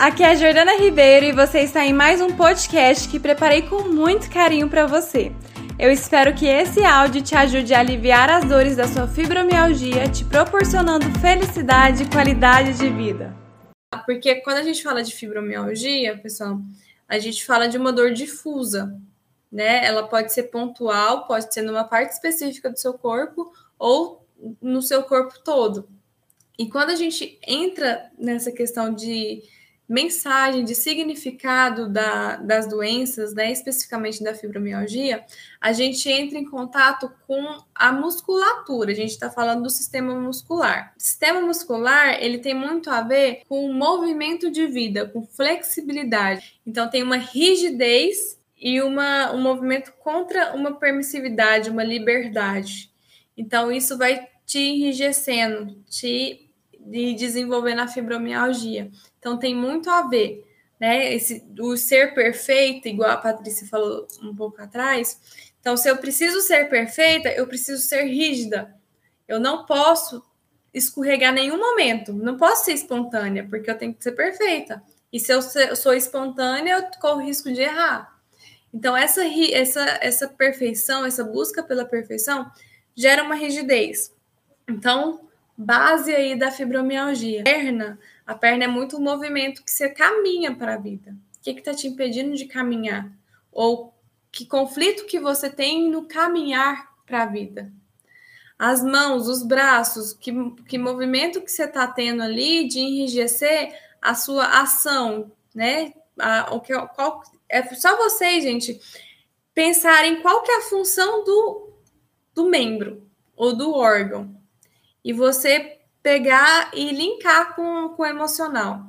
aqui é a Jordana Ribeiro e você está em mais um podcast que preparei com muito carinho para você. Eu espero que esse áudio te ajude a aliviar as dores da sua fibromialgia, te proporcionando felicidade e qualidade de vida. Porque quando a gente fala de fibromialgia, pessoal, a gente fala de uma dor difusa, né? Ela pode ser pontual, pode ser numa parte específica do seu corpo ou no seu corpo todo. E quando a gente entra nessa questão de mensagem, de significado da, das doenças, né, especificamente da fibromialgia, a gente entra em contato com a musculatura. A gente está falando do sistema muscular. O sistema muscular ele tem muito a ver com movimento de vida, com flexibilidade. Então tem uma rigidez e uma, um movimento contra uma permissividade, uma liberdade. Então isso vai te enrijecendo, te de desenvolver na fibromialgia. Então tem muito a ver, né? Esse, o ser perfeito, igual a Patrícia falou um pouco atrás. Então, se eu preciso ser perfeita, eu preciso ser rígida. Eu não posso escorregar nenhum momento, não posso ser espontânea, porque eu tenho que ser perfeita. E se eu sou espontânea, eu corro risco de errar. Então, essa, essa, essa perfeição, essa busca pela perfeição, gera uma rigidez. Então, base aí da fibromialgia. A perna, a perna é muito um movimento que você caminha para a vida. O que está te impedindo de caminhar? Ou que conflito que você tem no caminhar para a vida? As mãos, os braços, que, que movimento que você está tendo ali de enrijecer a sua ação, né? A, o que, qual, é só vocês, gente, pensarem qual que é a função do, do membro ou do órgão e você pegar e linkar com, com o emocional.